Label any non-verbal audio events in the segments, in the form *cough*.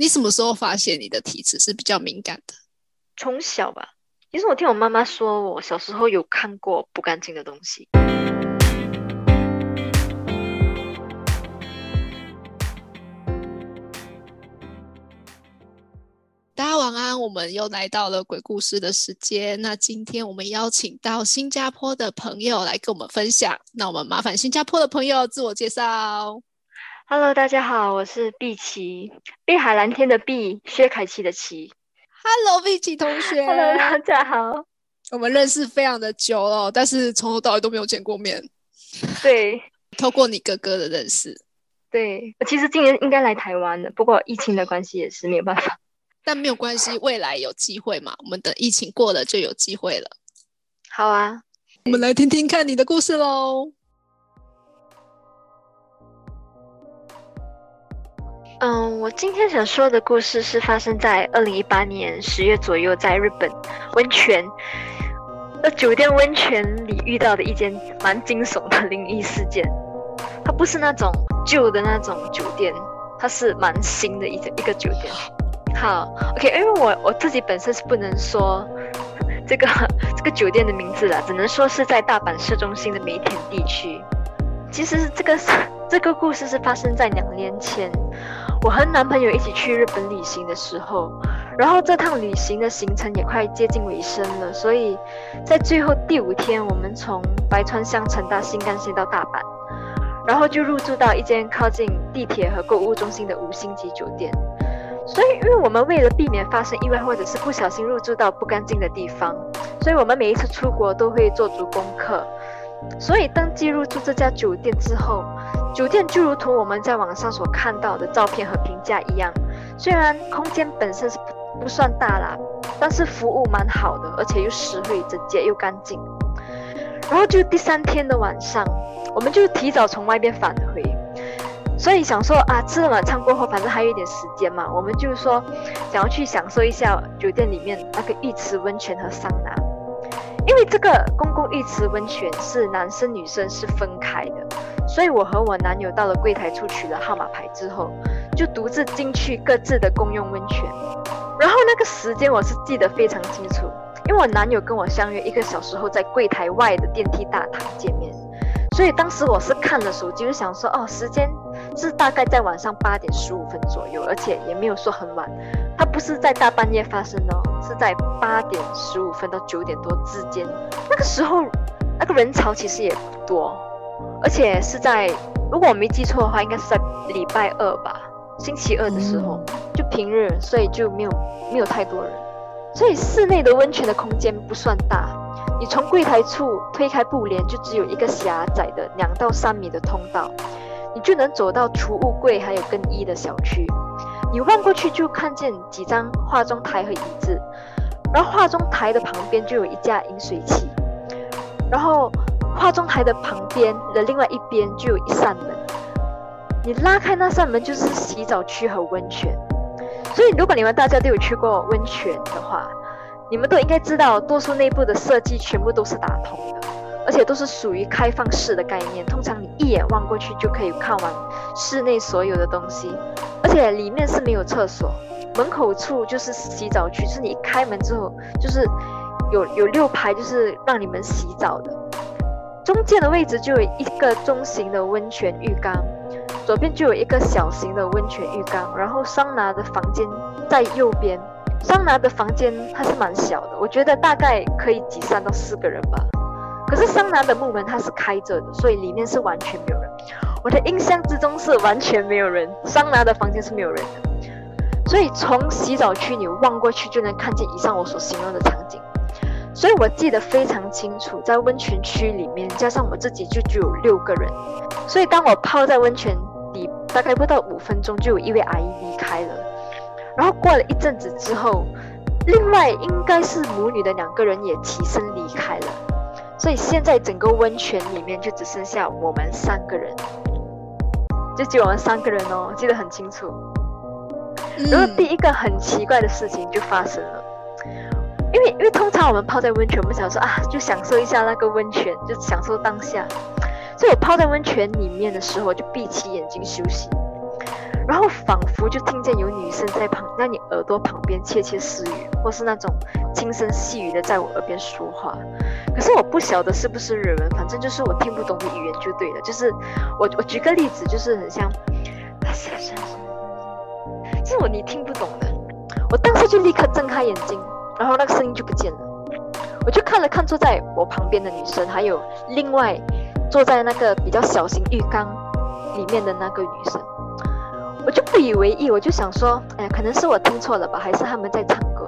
你什么时候发现你的体质是比较敏感的？从小吧，其实我听我妈妈说，我小时候有看过不干净的东西。大家晚安，我们又来到了鬼故事的时间。那今天我们邀请到新加坡的朋友来跟我们分享。那我们麻烦新加坡的朋友自我介绍。Hello，大家好，我是碧琪，碧海蓝天的碧，薛凯琪的琪。Hello，碧琪同学。Hello，大家好。*laughs* 我们认识非常的久了，但是从头到尾都没有见过面。对，*laughs* 透过你哥哥的认识。对，我其实今年应该来台湾的，不过疫情的关系也是没有办法。*laughs* 但没有关系，未来有机会嘛？我们等疫情过了就有机会了。好啊，我们来听听看你的故事喽。嗯，我今天想说的故事是发生在二零一八年十月左右，在日本温泉呃酒店温泉里遇到的一件蛮惊悚的灵异事件。它不是那种旧的那种酒店，它是蛮新的一个一个酒店。好，OK，因为我我自己本身是不能说这个这个酒店的名字啦，只能说是在大阪市中心的梅田地区。其实这个这个故事是发生在两年前，我和男朋友一起去日本旅行的时候，然后这趟旅行的行程也快接近尾声了，所以在最后第五天，我们从白川乡乘搭新干线到大阪，然后就入住到一间靠近地铁和购物中心的五星级酒店。所以，因为我们为了避免发生意外，或者是不小心入住到不干净的地方，所以我们每一次出国都会做足功课。所以登记入住这家酒店之后，酒店就如同我们在网上所看到的照片和评价一样，虽然空间本身是不算大啦，但是服务蛮好的，而且又实惠、整洁又干净。然后就第三天的晚上，我们就提早从外边返回。所以想说啊，吃了晚餐过后，反正还有一点时间嘛，我们就是说想要去享受一下酒店里面那个浴池温泉和桑拿。因为这个公共浴池温泉是男生女生是分开的，所以我和我男友到了柜台处取了号码牌之后，就独自进去各自的公用温泉。然后那个时间我是记得非常清楚，因为我男友跟我相约一个小时后在柜台外的电梯大堂见面，所以当时我是看了手机，就想说哦，时间是大概在晚上八点十五分左右，而且也没有说很晚。它不是在大半夜发生的哦，是在八点十五分到九点多之间。那个时候，那个人潮其实也不多，而且是在，如果我没记错的话，应该是在礼拜二吧，星期二的时候，就平日，所以就没有没有太多人。所以室内的温泉的空间不算大，你从柜台处推开布帘，就只有一个狭窄的两到三米的通道，你就能走到储物柜还有更衣的小区。你望过去就看见几张化妆台和椅子，然后化妆台的旁边就有一架饮水器，然后化妆台的旁边的另外一边就有一扇门，你拉开那扇门就是洗澡区和温泉。所以如果你们大家都有去过温泉的话，你们都应该知道，多数内部的设计全部都是打通的，而且都是属于开放式的概念。通常你一眼望过去就可以看完室内所有的东西。而且里面是没有厕所，门口处就是洗澡区，是你一开门之后，就是有有六排，就是让你们洗澡的。中间的位置就有一个中型的温泉浴缸，左边就有一个小型的温泉浴缸，然后桑拿的房间在右边。桑拿的房间它是蛮小的，我觉得大概可以挤三到四个人吧。可是桑拿的木门它是开着的，所以里面是完全没有人。我的印象之中是完全没有人，桑拿的房间是没有人的，所以从洗澡区你望过去就能看见以上我所形容的场景，所以我记得非常清楚，在温泉区里面加上我自己就只有六个人，所以当我泡在温泉里大概不到五分钟，就有一位阿姨离开了，然后过了一阵子之后，另外应该是母女的两个人也起身离开了。所以现在整个温泉里面就只剩下我们三个人，就只有我们三个人哦，记得很清楚。然后第一个很奇怪的事情就发生了，因为因为通常我们泡在温泉，我们想说啊，就享受一下那个温泉，就享受当下。所以我泡在温泉里面的时候，我就闭起眼睛休息。然后仿佛就听见有女生在旁，在你耳朵旁边窃窃私语，或是那种轻声细语的在我耳边说话。可是我不晓得是不是日文，反正就是我听不懂的语言就对了。就是我我举个例子，就是很像，是我你听不懂的。我当时就立刻睁开眼睛，然后那个声音就不见了。我就看了看坐在我旁边的女生，还有另外坐在那个比较小型浴缸里面的那个女生。我就不以为意，我就想说，哎呀，可能是我听错了吧，还是他们在唱歌？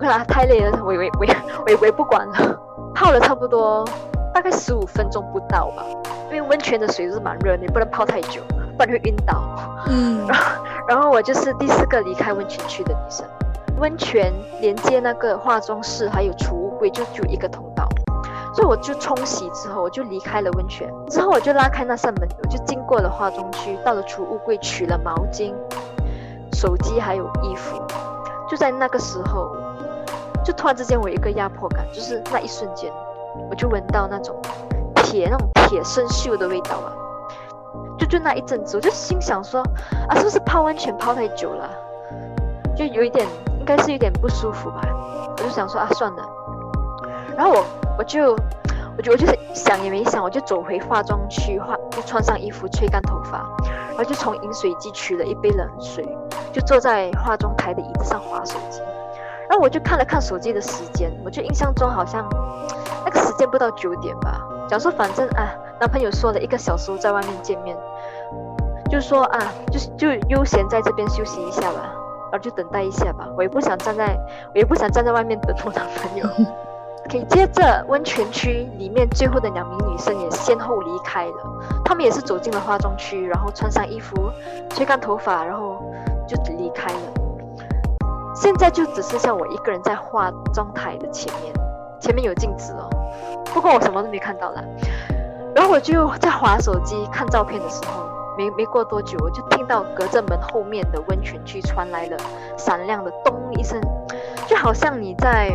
看来太累了，我以为我我我不管了，泡了差不多大概十五分钟不到吧，因为温泉的水是蛮热，你不能泡太久，不然会晕倒。嗯，然后然后我就是第四个离开温泉区的女生。温泉连接那个化妆室还有储物柜就只有一个通道。所以我就冲洗之后，我就离开了温泉。之后我就拉开那扇门，我就经过了化妆区，到了储物柜取了毛巾、手机还有衣服。就在那个时候，就突然之间我有一个压迫感，就是那一瞬间，我就闻到那种铁那种铁生锈的味道了。就就那一阵子，我就心想说啊，是不是泡温泉泡太久了？就有一点，应该是有点不舒服吧。我就想说啊，算了。然后我。我就，我就我就是想也没想，我就走回化妆区，化就穿上衣服，吹干头发，然后就从饮水机取了一杯冷水，就坐在化妆台的椅子上划手机。然后我就看了看手机的时间，我就印象中好像那个时间不到九点吧。假如说反正啊，男朋友说了一个小时在外面见面，就说啊，就是就悠闲在这边休息一下吧，然后就等待一下吧。我也不想站在，我也不想站在外面等我男朋友。*laughs* 可以接着，温泉区里面最后的两名女生也先后离开了。她们也是走进了化妆区，然后穿上衣服，吹干头发，然后就离开了。现在就只剩下我一个人在化妆台的前面，前面有镜子哦，不过我什么都没看到啦。然后我就在划手机看照片的时候，没没过多久，我就听到隔着门后面的温泉区传来了闪亮的咚一声，就好像你在。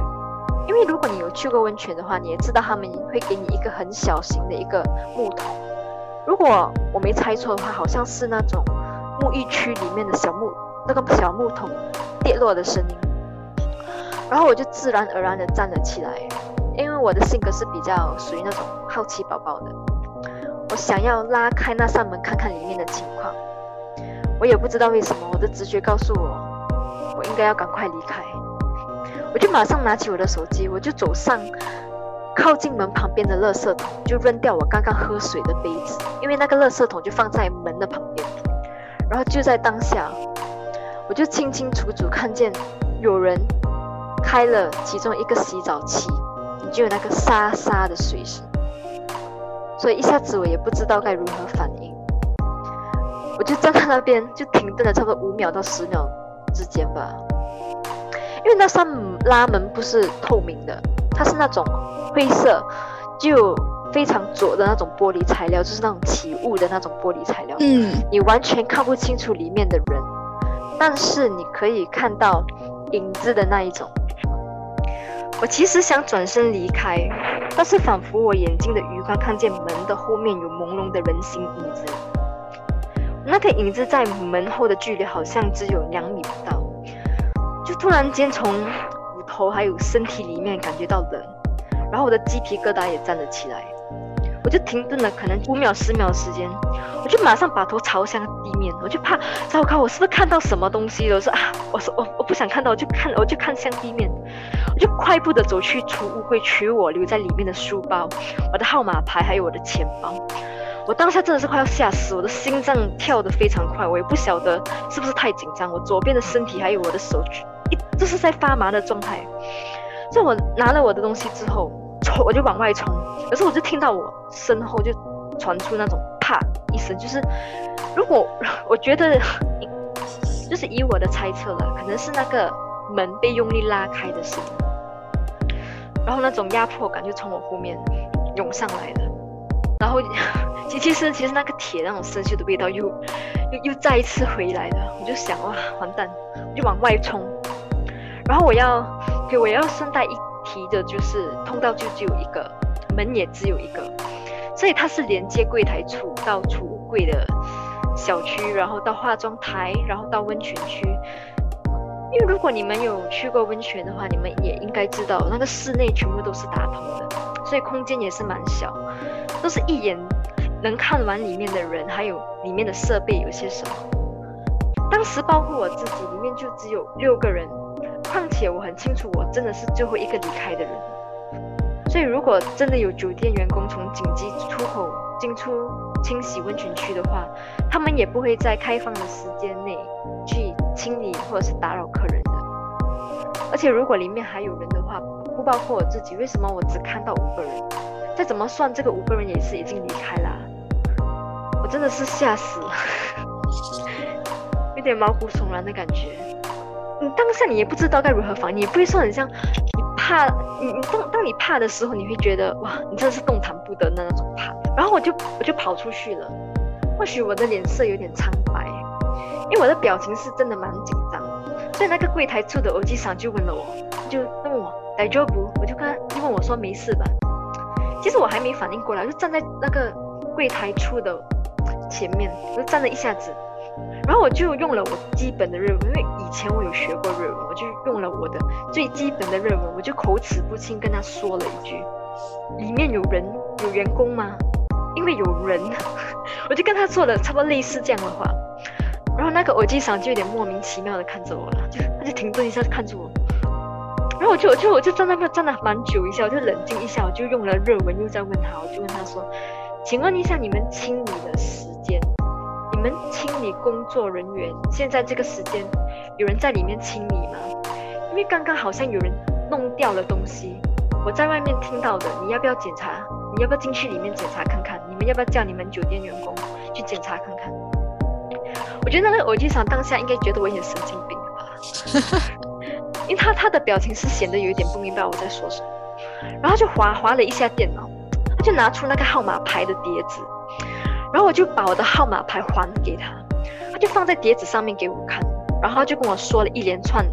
因为如果你有去过温泉的话，你也知道他们会给你一个很小型的一个木桶。如果我没猜错的话，好像是那种沐浴区里面的小木那个小木桶跌落的声音。然后我就自然而然的站了起来，因为我的性格是比较属于那种好奇宝宝的，想要拉开那扇门看看里面的情况。我也不知道为什么，我的直觉告诉我，我应该要赶快离开。我就马上拿起我的手机，我就走上靠近门旁边的垃圾桶，就扔掉我刚刚喝水的杯子，因为那个垃圾桶就放在门的旁边。然后就在当下，我就清清楚楚看见有人开了其中一个洗澡器，就有那个沙沙的水声，所以一下子我也不知道该如何反应。我就站在那边，就停顿了差不多五秒到十秒之间吧。因为那扇拉门不是透明的，它是那种灰色，就非常浊的那种玻璃材料，就是那种起雾的那种玻璃材料。嗯，你完全看不清楚里面的人，但是你可以看到影子的那一种。我其实想转身离开，但是仿佛我眼睛的余光看见门的后面有朦胧的人形影子，那个影子在门后的距离好像只有两米不到。就突然间从骨头还有身体里面感觉到冷，然后我的鸡皮疙瘩也站了起来，我就停顿了，可能五秒十秒的时间，我就马上把头朝向地面，我就怕糟糕，我是不是看到什么东西了？我说啊，我说我我不想看到，我就看我就看向地面，我就快步的走去储物柜取我留在里面的书包、我的号码牌还有我的钱包。我当下真的是快要吓死，我的心脏跳得非常快，我也不晓得是不是太紧张，我左边的身体还有我的手。一就是在发麻的状态，在我拿了我的东西之后，冲我就往外冲，可是我就听到我身后就传出那种啪一声，就是如果我觉得，就是以我的猜测了，可能是那个门被用力拉开的声音，然后那种压迫感就从我后面涌上来了，然后 *laughs* 其其实其实那个铁那种生锈的味道又又又再一次回来了，我就想哇完蛋，我就往外冲。然后我要给我要顺带一提的就是，通道就只有一个，门也只有一个，所以它是连接柜台储到储物柜的小区，然后到化妆台，然后到温泉区。因为如果你们有去过温泉的话，你们也应该知道，那个室内全部都是打通的，所以空间也是蛮小，都是一眼能看完里面的人，还有里面的设备有些什么。当时包括我自己，里面就只有六个人，况且我很清楚，我真的是最后一个离开的人。所以如果真的有酒店员工从紧急出口进出清洗温泉区的话，他们也不会在开放的时间内去。清理或者是打扰客人的，而且如果里面还有人的话，不包括我自己，为什么我只看到五个人？再怎么算，这个五个人也是已经离开了。我真的是吓死了，*laughs* 有点毛骨悚然的感觉。你当下你也不知道该如何防，你也不会说很像你怕你你当当你怕的时候，你会觉得哇，你真的是动弹不得的那种怕。然后我就我就跑出去了，或许我的脸色有点苍白。因为我的表情是真的蛮紧张，所以那个柜台处的欧吉桑就问了我，就问我来做不？我就跟他就问我说没事吧。其实我还没反应过来，就站在那个柜台处的前面，就站了一下子，然后我就用了我基本的日文，因为以前我有学过日文，我就用了我的最基本的日文，我就口齿不清跟他说了一句：“里面有人有员工吗？”因为有人，*laughs* 我就跟他说了差不多类似这样的话。然后那个耳机上就有点莫名其妙的看着我了，就他就停顿一下看着我，然后我就我就我就站那边站了蛮久一下，我就冷静一下，我就用了日文又在问他，我就问他说，请问一下你们清理的时间，你们清理工作人员现在这个时间有人在里面清理吗？因为刚刚好像有人弄掉了东西，我在外面听到的，你要不要检查？你要不要进去里面检查看看？你们要不要叫你们酒店员工去检查看看？我觉得那个耳机上当下应该觉得我有点神经病了吧，*laughs* 因为他他的表情是显得有一点不明白我在说什么，然后就划划了一下电脑，他就拿出那个号码牌的碟子，然后我就把我的号码牌还给他，他就放在碟子上面给我看，然后他就跟我说了一连串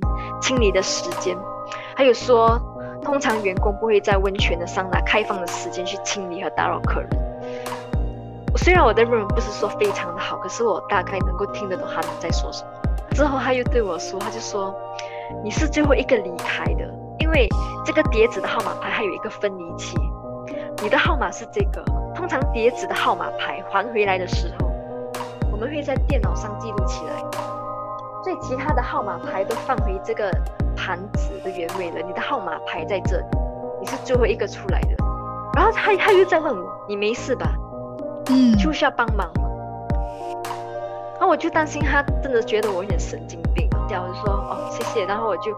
清理的时间，还有说通常员工不会在温泉的桑拿开放的时间去清理和打扰客人。虽然我的日文不是说非常的好，可是我大概能够听得懂他们在说什么。之后他又对我说，他就说你是最后一个离开的，因为这个碟子的号码牌还有一个分离器，你的号码是这个。通常碟子的号码牌还回来的时候，我们会在电脑上记录起来，所以其他的号码牌都放回这个盘子的原位了。你的号码牌在这里，你是最后一个出来的。然后他他又在问我，你没事吧？嗯，就是要帮忙，然后我就担心他真的觉得我有点神经病，然后我就说哦谢谢，然后我就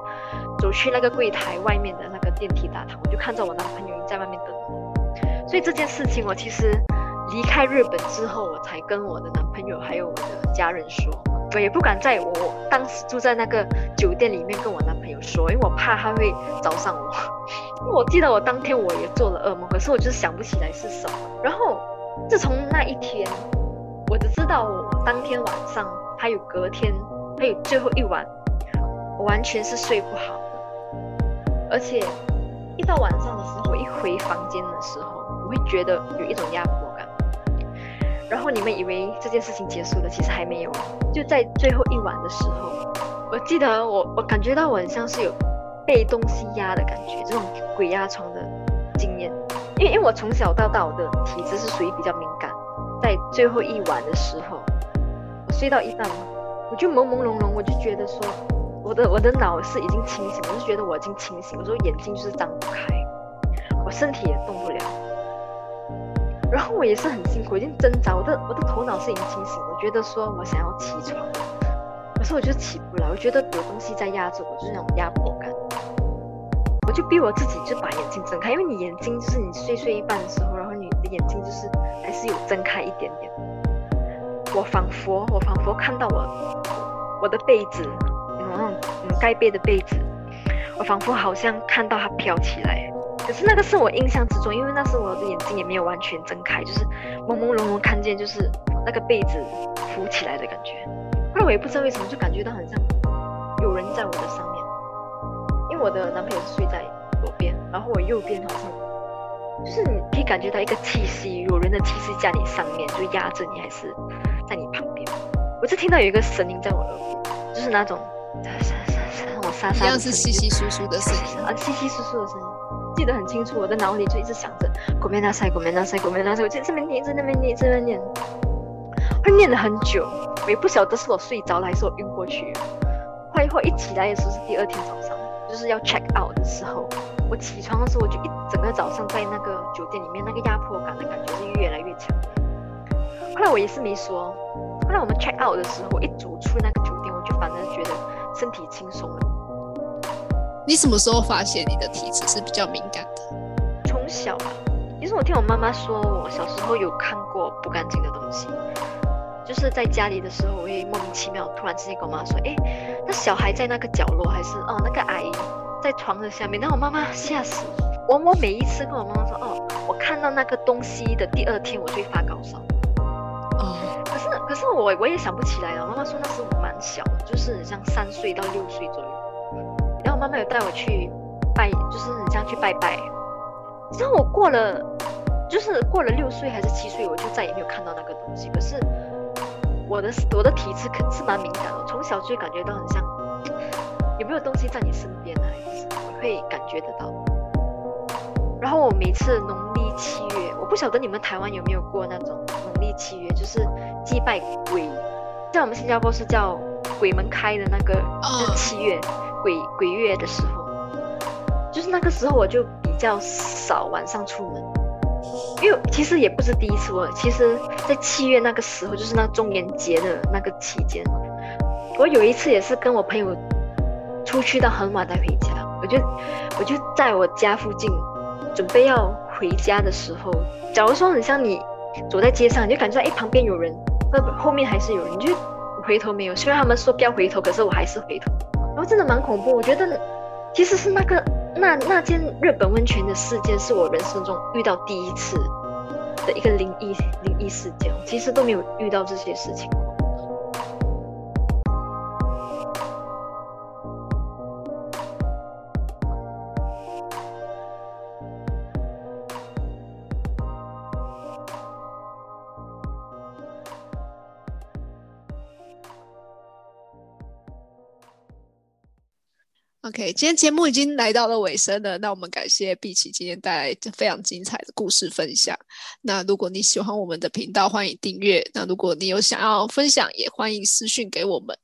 走去那个柜台外面的那个电梯大堂，我就看到我男朋友在外面等我，所以这件事情我其实离开日本之后，我才跟我的男朋友还有我的家人说，我也不敢在我当时住在那个酒店里面跟我男朋友说，因为我怕他会找上我，*laughs* 我记得我当天我也做了噩梦，可是我就是想不起来是什么，然后。自从那一天，我只知道我当天晚上，还有隔天，还有最后一晚，我完全是睡不好的。而且一到晚上的时候，我一回房间的时候，我会觉得有一种压迫感。然后你们以为这件事情结束了，其实还没有。就在最后一晚的时候，我记得我我感觉到我很像是有被东西压的感觉，这种鬼压床的经验。因为因为我从小到大我的体质是属于比较敏感，在最后一晚的时候，我睡到一半，我就朦朦胧胧，我就觉得说，我的我的脑是已经清醒，我就觉得我已经清醒，我说眼睛就是张不开，我身体也动不了，然后我也是很辛苦，已经挣扎，我的我的头脑是已经清醒，我觉得说我想要起床，可是我就起不来，我觉得有东西在压着我，就是那种压迫感。我就逼我自己，就把眼睛睁开，因为你眼睛就是你睡睡一半的时候，然后你的眼睛就是还是有睁开一点点。我仿佛，我仿佛看到我我的被子，那种盖被的被子，我仿佛好像看到它飘起来。可是那个是我印象之中，因为那时我的眼睛也没有完全睁开，就是朦朦胧胧看见就是那个被子浮起来的感觉。后来我也不知道为什么，就感觉到很像有人在我的上面。因为我的男朋友是睡在左边，然后我右边好像就是你可以感觉到一个气息，有人的气息在你上面，就压着你，还是在你旁边。我就听到有一个声音在我耳边，就是那种沙沙沙沙，我沙沙一样是稀稀疏疏的声音啊，稀稀疏疏的声音，记得很清楚。我的脑里就一直想着“狗面那塞，狗面那塞，狗面那塞”，我就这边念，这边念，这边念，会念了很久。我也不晓得是我睡着了还是我晕过去。后来一起来的时候是第二天早上，就是要 check out 的时候。我起床的时候，我就一整个早上在那个酒店里面，那个压迫感的感觉是越来越强。后来我也是没说。后来我们 check out 的时候，我一走出那个酒店，我就反而觉得身体轻松了。你什么时候发现你的体质是比较敏感的？从小啊，其实我听我妈妈说，我小时候有看过不干净的东西，就是在家里的时候，我会莫名其妙突然之间跟我妈说：“哎，那小孩在那个角落，还是哦那个阿姨？”在床的下面，然后我妈妈吓死我。我每一次跟我妈妈说，哦，我看到那个东西的第二天，我就会发高烧。哦，可是可是我我也想不起来了。妈妈说那时候我蛮小，就是像三岁到六岁左右。然后妈妈有带我去拜，就是很像去拜拜。之后我过了，就是过了六岁还是七岁，我就再也没有看到那个东西。可是我的我的体质可是蛮敏感的，从小就感觉到很像有没有东西在你身边呢？会感觉得到。然后我每次农历七月，我不晓得你们台湾有没有过那种农历七月，就是祭拜鬼，在我们新加坡是叫鬼门开的那个，就是七月鬼鬼月的时候，就是那个时候我就比较少晚上出门，因为其实也不是第一次，我其实在七月那个时候，就是那中元节的那个期间，我有一次也是跟我朋友出去到很晚才回家。我就我就在我家附近，准备要回家的时候，假如说很像你走在街上，你就感觉到哎旁边有人，后后面还是有人，你就回头没有。虽然他们说不要回头，可是我还是回头。真的蛮恐怖。我觉得其实是那个那那间日本温泉的事件，是我人生中遇到第一次的一个灵异灵异事件。其实都没有遇到这些事情。OK，今天节目已经来到了尾声了，那我们感谢碧琪今天带来这非常精彩的故事分享。那如果你喜欢我们的频道，欢迎订阅。那如果你有想要分享，也欢迎私讯给我们。